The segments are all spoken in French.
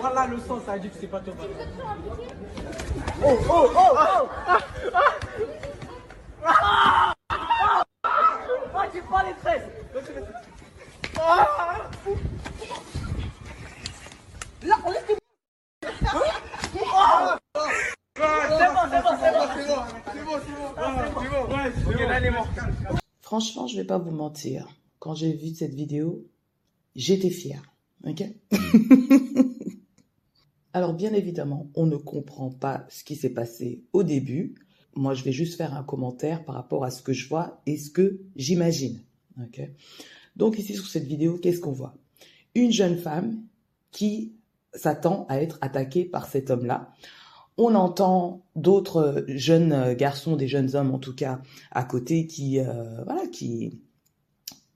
voilà le son, ça dit que c'est pas toi. Oh, oh, oh, oh Oh, tu prends les tresses Là, on laisse Franchement, je vais pas vous mentir. Quand j'ai vu cette vidéo, j'étais fière. Ok Alors, bien évidemment, on ne comprend pas ce qui s'est passé au début. Moi, je vais juste faire un commentaire par rapport à ce que je vois et ce que j'imagine. Ok Donc, ici, sur cette vidéo, qu'est-ce qu'on voit? Une jeune femme qui s'attend à être attaquée par cet homme-là. On entend d'autres jeunes garçons, des jeunes hommes en tout cas, à côté qui, euh, voilà, qui,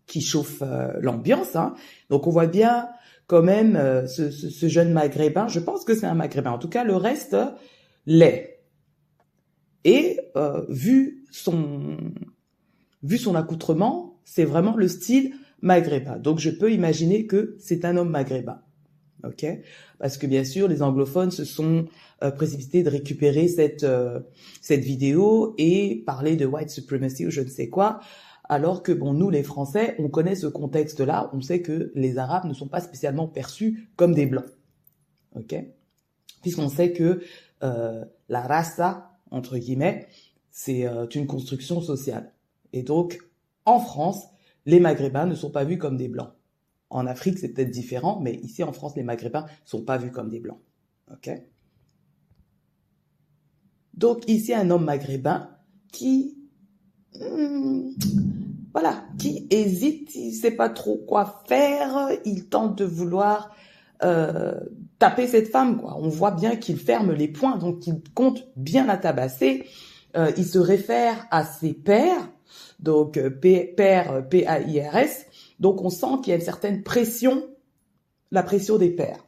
qui chauffent euh, l'ambiance. Hein. Donc on voit bien quand même euh, ce, jeune maghrébin. Je pense que c'est un maghrébin. En tout cas, le reste l'est. Et vu son vu son accoutrement, c'est vraiment le style maghrébin. Donc je peux imaginer que c'est un homme maghrébin ok? Parce que bien sûr, les anglophones se sont euh, précipités de récupérer cette euh, cette vidéo et parler de white supremacy ou je ne sais quoi, alors que bon, nous les Français, on connaît ce contexte-là, on sait que les Arabes ne sont pas spécialement perçus comme des blancs, ok? Puisqu'on sait que euh, la raça entre guillemets, c'est euh, une construction sociale, et donc en France, les Maghrébins ne sont pas vus comme des blancs. En Afrique, c'est peut-être différent, mais ici en France, les Maghrébins sont pas vus comme des blancs. Ok? Donc ici, un homme maghrébin qui, hmm, voilà, qui hésite, il sait pas trop quoi faire, il tente de vouloir euh, taper cette femme. On voit bien qu'il ferme les poings, donc il compte bien la tabasser. Euh, il se réfère à ses pères, donc euh, père P-A-I-R-S, donc on sent qu'il y a une certaine pression, la pression des pères.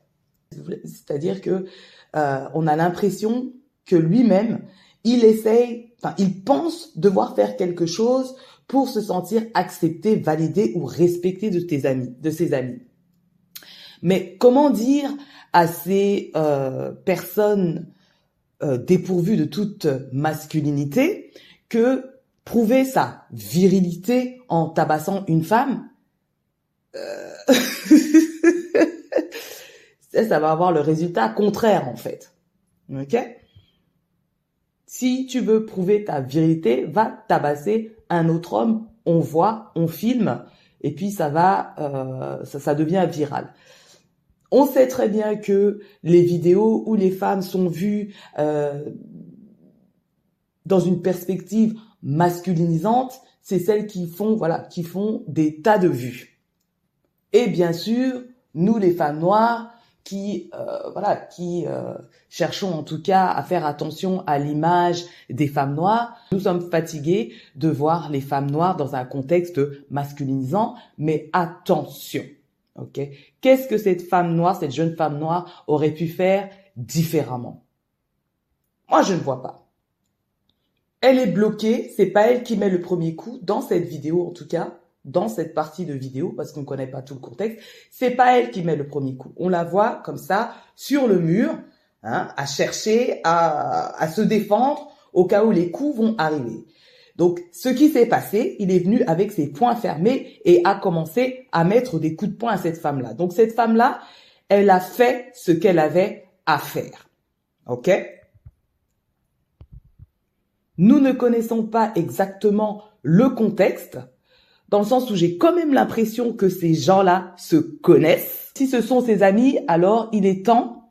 C'est-à-dire que on a l'impression que lui-même, il essaye, enfin, il pense devoir faire quelque chose pour se sentir accepté, validé ou respecté de tes amis, de ses amis. Mais comment dire à ces euh, personnes euh, dépourvues de toute masculinité que prouver sa virilité en tabassant une femme, euh, ça, va avoir le résultat contraire en fait. Ok? Si tu veux prouver ta vérité, va tabasser un autre homme. On voit, on filme, et puis ça va, euh, ça, devient viral. On sait très bien que les vidéos où les femmes sont vues euh, dans une perspective masculinisante, c'est celles qui font, voilà, qui font des tas de vues. Et bien sûr, nous les femmes noires qui euh, voilà qui euh, cherchons en tout cas à faire attention à l'image des femmes noires, nous sommes fatigués de voir les femmes noires dans un contexte masculinisant, mais attention. OK? Qu'est-ce que cette femme noire, cette jeune femme noire aurait pu faire différemment? Moi, je ne vois pas. Elle est bloquée, c'est pas elle qui met le premier coup dans cette vidéo en tout cas dans cette partie de vidéo parce qu'on ne connaît pas tout le contexte. C'est pas elle qui met le premier coup. On la voit comme ça sur le mur, hein, à chercher à, à se défendre au cas où les coups vont arriver. Donc, ce qui s'est passé, il est venu avec ses poings fermés et a commencé à mettre des coups de poing à cette femme-là. Donc, cette femme-là, elle a fait ce qu'elle avait à faire. OK? Nous ne connaissons pas exactement le contexte, dans le sens où j'ai quand même l'impression que ces gens-là se connaissent. Si ce sont ses amis, alors il est temps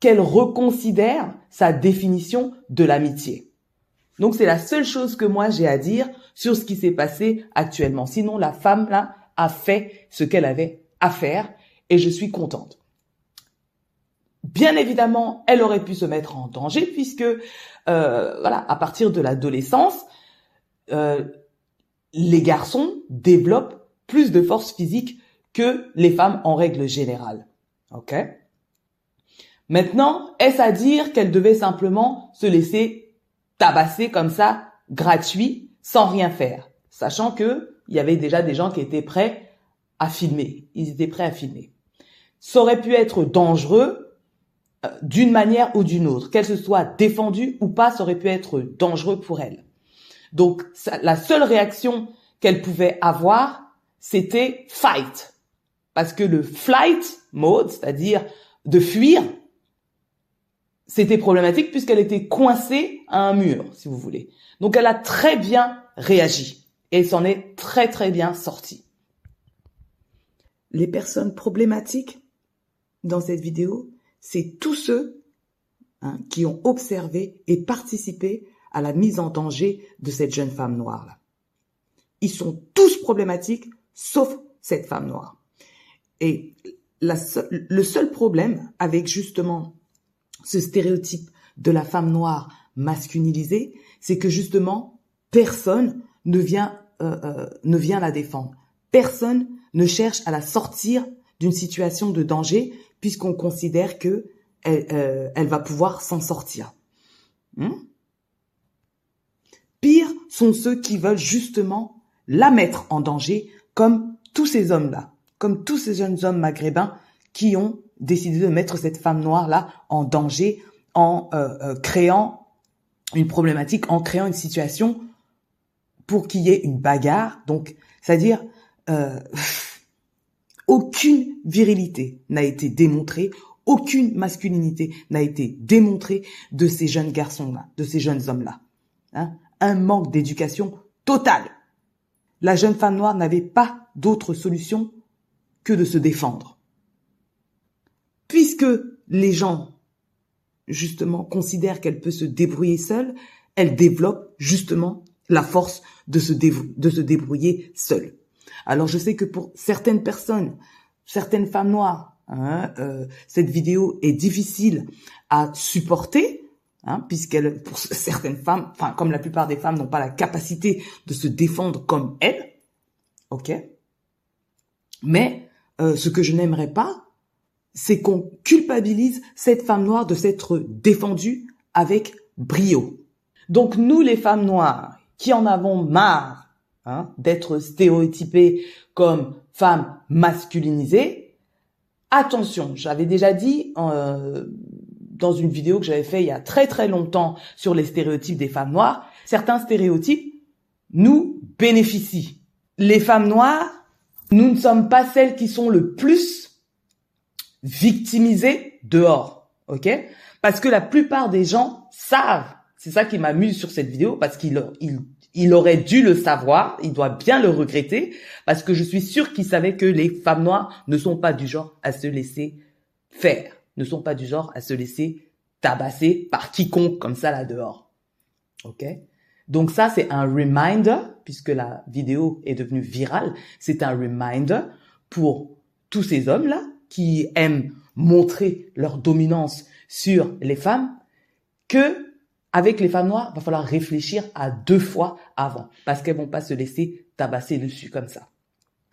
qu'elle reconsidère sa définition de l'amitié. Donc c'est la seule chose que moi j'ai à dire sur ce qui s'est passé actuellement. Sinon, la femme-là a fait ce qu'elle avait à faire et je suis contente. Bien évidemment, elle aurait pu se mettre en danger puisque, euh, voilà, à partir de l'adolescence, euh, les garçons développent plus de force physique que les femmes en règle générale. Ok? Maintenant, est-ce à dire qu'elle devait simplement se laisser tabasser comme ça, gratuit, sans rien faire, sachant que il y avait déjà des gens qui étaient prêts à filmer. Ils étaient prêts à filmer. ça aurait pu être dangereux euh, d'une manière ou d'une autre, qu'elle se soit défendue ou pas, ça aurait pu être dangereux pour elle. Donc la seule réaction qu'elle pouvait avoir, c'était fight. Parce que le flight mode, c'est-à-dire de fuir, c'était problématique puisqu'elle était coincée à un mur, si vous voulez. Donc elle a très bien réagi et elle s'en est très très bien sortie. Les personnes problématiques dans cette vidéo, c'est tous ceux hein, qui ont observé et participé à la mise en danger de cette jeune femme noire-là. Ils sont tous problématiques, sauf cette femme noire. Et le seul problème avec justement ce stéréotype de la femme noire masculinisée, c'est que justement personne ne vient euh, euh, ne vient la défendre. Personne ne cherche à la sortir d'une situation de danger puisqu'on considère que elle, euh, va pouvoir s'en sortir. Hmm? Pire sont ceux qui veulent justement la mettre en danger, comme tous ces hommes-là, comme tous ces jeunes hommes maghrébins qui ont décidé de mettre cette femme noire-là en danger en euh, euh, créant une problématique, en créant une situation pour qu'il y ait une bagarre. Donc, c'est-à-dire, euh, aucune virilité n'a été démontrée, aucune masculinité n'a été démontrée de ces jeunes garçons-là, de ces jeunes hommes-là. Hein un manque d'éducation total. La jeune femme noire n'avait pas d'autre solution que de se défendre. Puisque les gens, justement, considèrent qu'elle peut se débrouiller seule, elle développe justement la force de se, débrouiller seule. Alors je sais que pour certaines personnes, certaines femmes noires, hein, euh, cette vidéo est difficile à supporter hein, puisqu'elle, pour certaines femmes, enfin comme la plupart des femmes n'ont pas la capacité de se défendre comme elle, ok. Mais euh, ce que je n'aimerais pas, c'est qu'on culpabilise cette femme noire de s'être défendue avec brio. Donc nous, les femmes noires, qui en avons marre hein, d'être stéréotypées comme femmes masculinisées, attention, j'avais déjà dit euh, dans une vidéo que j'avais fait il y a très très longtemps sur les stéréotypes des femmes noires, certains stéréotypes nous bénéficient. Les femmes noires, nous ne sommes pas celles qui sont le plus victimisées dehors, ok? Parce que la plupart des gens savent, c'est ça qui m'amuse sur cette vidéo, parce qu'il il, il aurait dû le savoir, il doit bien le regretter, parce que je suis sûre qu'il savait que les femmes noires ne sont pas du genre à se laisser faire ne sont pas du genre à se laisser tabasser par quiconque comme ça là dehors. Ok? Donc ça, c'est un reminder, puisque la vidéo est devenue virale, c'est un reminder pour tous ces hommes-là qui aiment montrer leur dominance sur les femmes, que avec les femmes noires, va falloir réfléchir à deux fois avant, parce qu'elles vont pas se laisser tabasser dessus comme ça.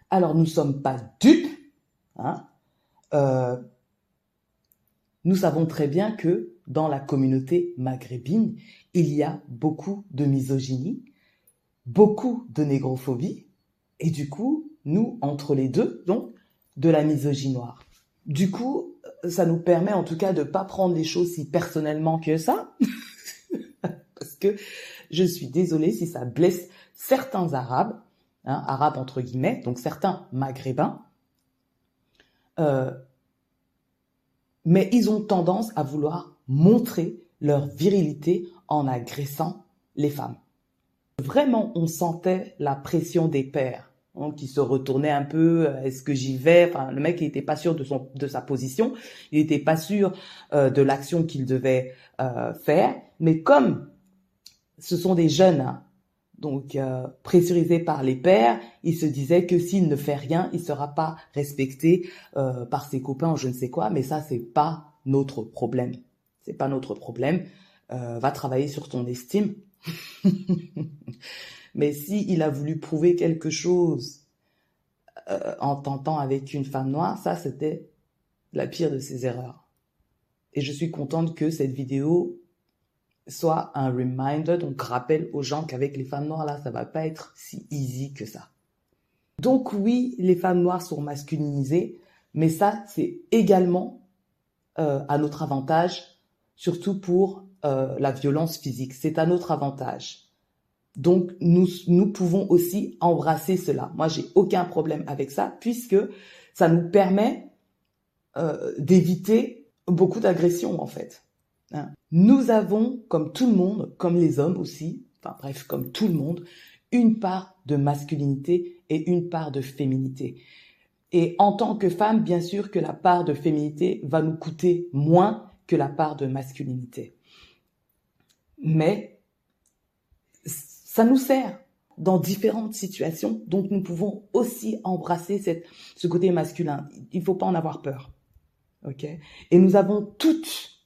Alors nous sommes pas dupes, hein, euh, nous savons très bien que dans la communauté maghrébine, il y a beaucoup de misogynie, beaucoup de négrophobie, et du coup, nous, entre les deux, donc, de la misogynie noire. Du coup, ça nous permet en tout cas de pas prendre les choses si personnellement que ça, parce que je suis désolée si ça blesse certains Arabes, hein, Arabes entre guillemets, donc certains Maghrébins, euh, mais ils ont tendance à vouloir montrer leur virilité en agressant les femmes. Vraiment, on sentait la pression des pères hein, qui se retournaient un peu. Euh, est-ce que j'y vais? Enfin, le mec, n'était pas sûr de son de sa position. Il n'était pas sûr euh, de l'action qu'il devait euh, faire. Mais comme ce sont des jeunes, hein, donc euh, pressurisés par les pères, il se disait que s'il ne fait rien, il sera pas respecté euh, par ses copains ou je ne sais quoi. Mais ça, c'est pas notre problème. C'est pas notre problème. Euh, va travailler sur ton estime. mais si il a voulu prouver quelque chose euh, en tentant avec une femme noire, ça c'était la pire de ses erreurs. Et je suis contente que cette vidéo soit un reminder, donc rappel aux gens qu'avec les femmes noires là, ça va pas être si easy que ça. Donc oui, les femmes noires sont masculinisées, Mais ça, c'est également euh, à notre avantage, surtout pour euh, la violence physique. C'est à notre avantage. Donc, nous, nous pouvons aussi embrasser cela. Moi, j'ai aucun problème avec ça, puisque ça nous permet euh, d'éviter beaucoup d'agressions, en fait. Hein. Nous avons, comme tout le monde, comme les hommes aussi, enfin bref, comme tout le monde, une part de masculinité et une part de féminité. Et en tant que femme, bien sûr que la part de féminité va nous coûter moins que la part de masculinité. Mais ça nous sert dans différentes situations, donc nous pouvons aussi embrasser ce côté masculin. Il ne faut pas en avoir peur. ok? Et nous avons toutes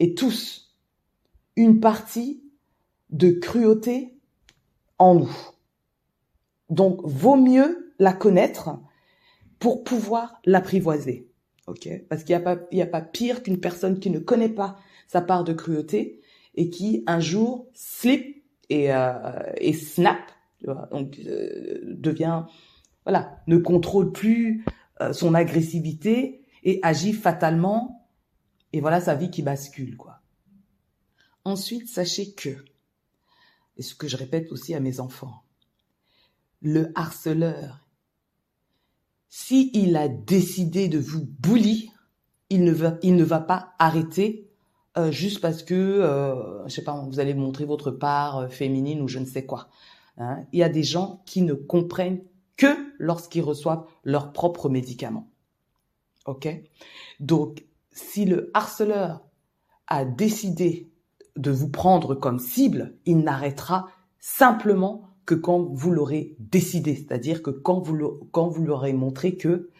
et tous une partie de cruauté en nous. Donc, vaut mieux la connaître pour pouvoir l'apprivoiser. ok? Parce qu'il n'y a, pas, il a pas pire qu'une personne qui ne connaît pas sa part de cruauté et qui un jour slip et, euh, et snap, donc euh, devient, voilà, ne contrôle plus euh, son agressivité et agit fatalement. Et voilà sa vie qui bascule, quoi. Ensuite, sachez que, et ce que je répète aussi à mes enfants, le harceleur, si il a décidé de vous bully, il ne va, il ne va pas arrêter euh, juste parce que, euh, je sais pas, vous allez montrer votre part euh, féminine ou je ne sais quoi. Hein. Il y a des gens qui ne comprennent que lorsqu'ils reçoivent leurs propres médicaments. Ok? Donc, si le harceleur a décidé de vous prendre comme cible, il n'arrêtera simplement que quand vous l'aurez décidé, c'est-à-dire que quand vous, l'aurez montré que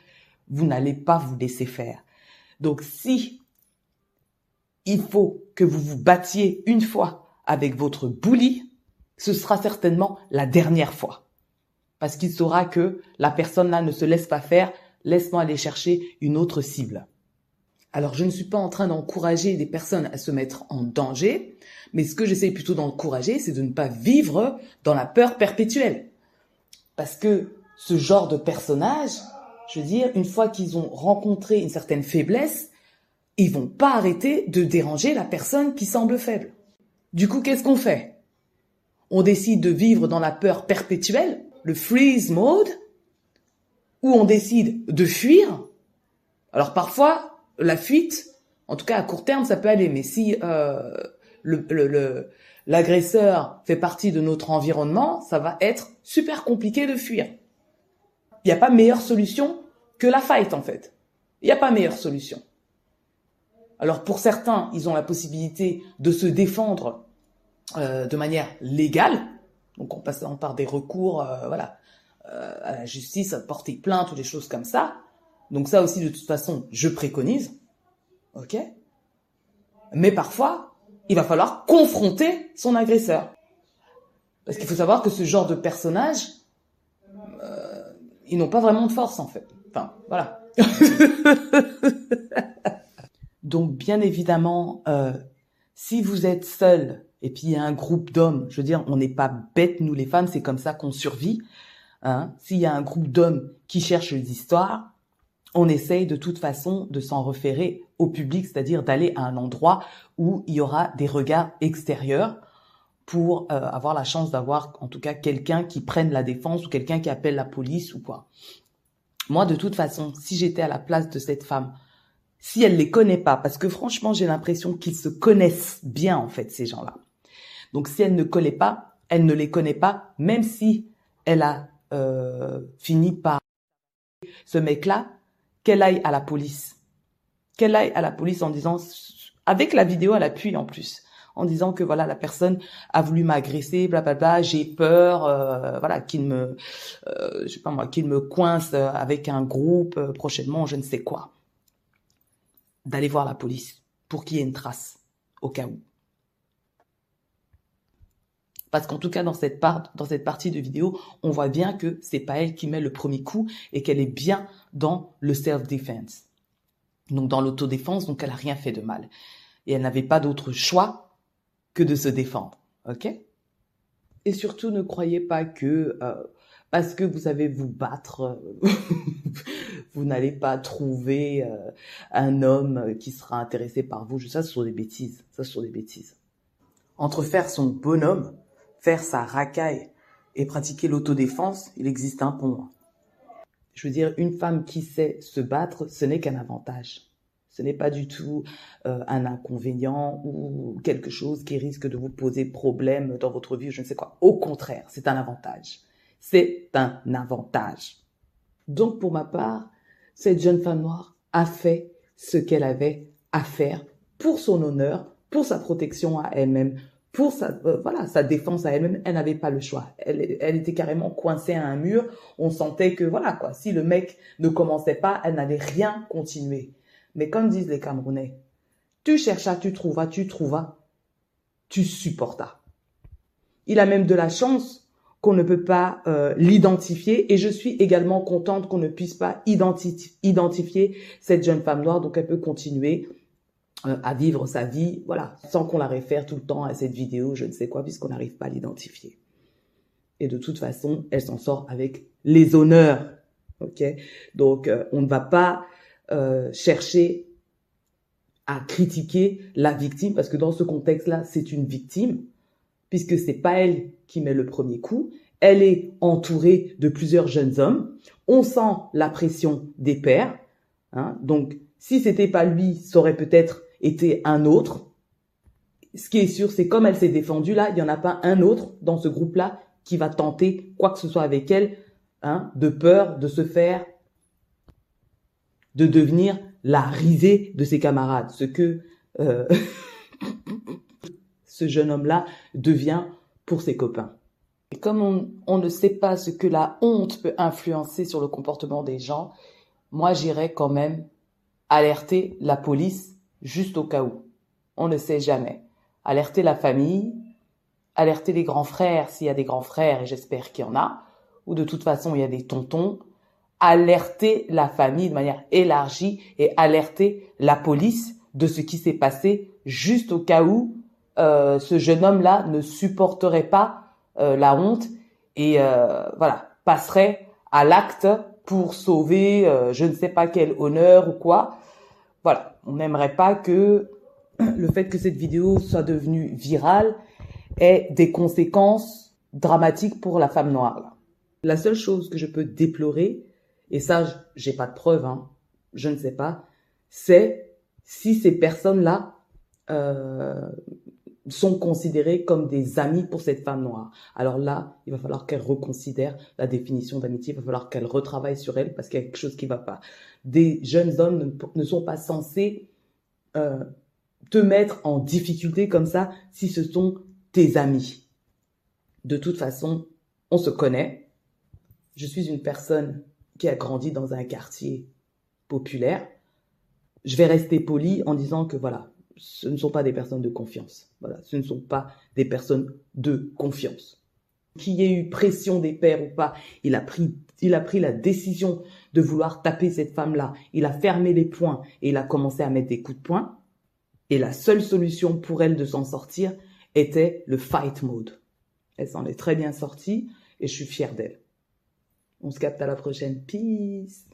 vous n'allez pas vous laisser faire. Donc si il faut que vous vous battiez une fois avec votre bully, ce sera certainement la dernière fois. Parce qu'il saura que la personne là ne se laisse pas faire, laisse-moi aller chercher une autre cible. Alors je ne suis pas en train d'encourager des personnes à se mettre en danger, mais ce que j'essaie plutôt d'encourager, c'est de ne pas vivre dans la peur perpétuelle. Parce que ce genre de personnage, je veux dire, une fois qu'ils ont rencontré une certaine faiblesse, ils vont pas arrêter de déranger la personne qui semble faible. Du coup, qu'est-ce qu'on fait? On décide de vivre dans la peur perpétuelle, le freeze mode, ou on décide de fuir? Alors parfois, la fuite, en tout cas à court terme, ça peut aller. Mais si euh, l'agresseur fait partie de notre environnement, ça va être super compliqué de fuir. Il n'y a pas meilleure solution que la fight en fait. Il n'y a pas meilleure solution. Alors pour certains, ils ont la possibilité de se défendre euh, de manière légale, donc en passant par des recours, euh, voilà, à la justice, à porter plainte ou des choses comme ça. Donc ça aussi, de toute façon, je préconise. OK? Mais parfois, il va falloir confronter son agresseur. Parce qu'il faut savoir que ce genre de personnages, euh, ils n'ont pas vraiment de force en fait. Enfin, voilà. Donc bien évidemment, euh, si vous êtes seul et puis il y a un groupe d'hommes, je veux dire, on n'est pas bêtes nous les femmes, c'est comme ça qu'on survit. Hein. S'il y a un groupe d'hommes qui cherchent des histoires, on essaye de toute façon de s'en référer au public, c'est-à-dire d'aller à un endroit où il y aura des regards extérieurs pour euh, avoir la chance d'avoir en tout cas quelqu'un qui prenne la défense ou quelqu'un qui appelle la police ou quoi. Moi, de toute façon, si j'étais à la place de cette femme, si elle les connaît pas, parce que franchement, j'ai l'impression qu'ils se connaissent bien en fait ces gens-là. Donc, si elle ne connaît pas, elle ne les connaît pas, même si elle a euh, fini par ce mec-là, qu'elle aille à la police. Qu'elle aille à la police en disant, avec la vidéo à l'appui en plus, en disant que voilà la personne a voulu m'agresser, blablabla, j'ai peur, euh, voilà qu'il me, euh, je sais pas moi, qu'il me coince avec un groupe euh, prochainement, je ne sais quoi. D'aller voir la police pour qu'il y ait une trace au cas où. Parce qu'en tout cas, dans cette, part, dans cette partie de vidéo, on voit bien que c'est pas elle qui met le premier coup et qu'elle est bien dans le self-defense. Donc dans l'autodéfense, donc elle a rien fait de mal. Et elle n'avait pas d'autre choix que de se défendre. Ok? Et surtout, ne croyez pas que euh, parce que vous savez vous battre, vous n'allez pas trouver euh, un homme qui sera intéressé par vous. Ça, ce sont des bêtises. Ça, ce sont des bêtises. Entre faire son bonhomme, faire sa racaille et pratiquer l'autodéfense, il existe un pont. Je veux dire, une femme qui sait se battre, ce n'est qu'un avantage. Ce n'est pas du tout euh, un inconvénient ou quelque chose qui risque de vous poser problème dans votre vie, je ne sais quoi. Au contraire, c'est un avantage. C'est un avantage. Donc, pour ma part, cette jeune femme noire a fait ce qu'elle avait à faire pour son honneur, pour sa protection à elle-même, pour sa, euh, voilà, sa défense à elle-même. Elle n'avait pas le choix. Elle, était carrément coincée à un mur. On sentait que, voilà, quoi, si le mec ne commençait pas, elle n'allait rien continuer. Mais comme disent les Camerounais, tu cherchas, tu trouvas, tu trouvas, tu supportas. Il a même de la chance qu'on ne peut pas euh, l'identifier et je suis également contente qu'on ne puisse pas identifier cette jeune femme noire donc elle peut continuer à vivre sa vie voilà sans qu'on la réfère tout le temps à cette vidéo je ne sais quoi puisqu'on n'arrive pas à l'identifier et de toute façon elle s'en sort avec les honneurs ok? Donc euh, on ne va pas chercher à critiquer la victime parce que dans ce contexte là c'est une victime puisque c'est pas elle qui met le premier coup. Elle est entourée de plusieurs jeunes hommes. On sent la pression des pères. Hein. Donc, si c'était pas lui, ça aurait peut-être été un autre. Ce qui est sûr, c'est comme elle s'est défendue là, il y en a pas un autre dans ce groupe-là qui va tenter quoi que ce soit avec elle, hein, de peur de se faire, de devenir la risée de ses camarades, ce que euh, ce jeune homme-là devient pour ses copains. Et comme on, on, ne sait pas ce que la honte peut influencer sur le comportement des gens, moi j'irais quand même alerter la police juste au cas où. On ne sait jamais. Alerter la famille, alerter les grands frères s'il y a des grands frères, et j'espère qu'il y en a, ou de toute façon il y a des tontons, alerter la famille de manière élargie et alerter la police de ce qui s'est passé juste au cas où euh, ce jeune homme-là ne supporterait pas euh, la honte et euh, voilà passerait à l'acte pour sauver je ne sais pas quel honneur ou quoi. Voilà, on n'aimerait pas que le fait que cette vidéo soit devenue virale ait des conséquences dramatiques pour la femme noire. La seule chose que je peux déplorer, et ça j'ai pas de preuves, hein, je ne sais pas, c'est si ces personnes-là euh, sont considérés comme des amis pour cette femme noire. Alors là, il va falloir qu'elle reconsidère la définition d'amitié, il va falloir qu'elle retravaille sur elle parce qu'il y a quelque chose qui ne va pas. Des jeunes hommes ne, sont pas censés euh, te mettre en difficulté comme ça si ce sont tes amis. De toute façon, on se connaît. Je suis une personne qui a grandi dans un quartier populaire. Je vais rester poli en disant que voilà, ce ne sont pas des personnes de confiance. Voilà, ce ne sont pas des personnes de confiance. Qu'il y ait eu pression des pères ou pas, il a pris, il a pris la décision de vouloir taper cette femme-là. Il a fermé les poings et il a commencé à mettre des coups de poing. Et la seule solution pour elle de s'en sortir était le fight mode. Elle s'en est très bien sortie et je suis fière d'elle. On se capte à la prochaine. Peace.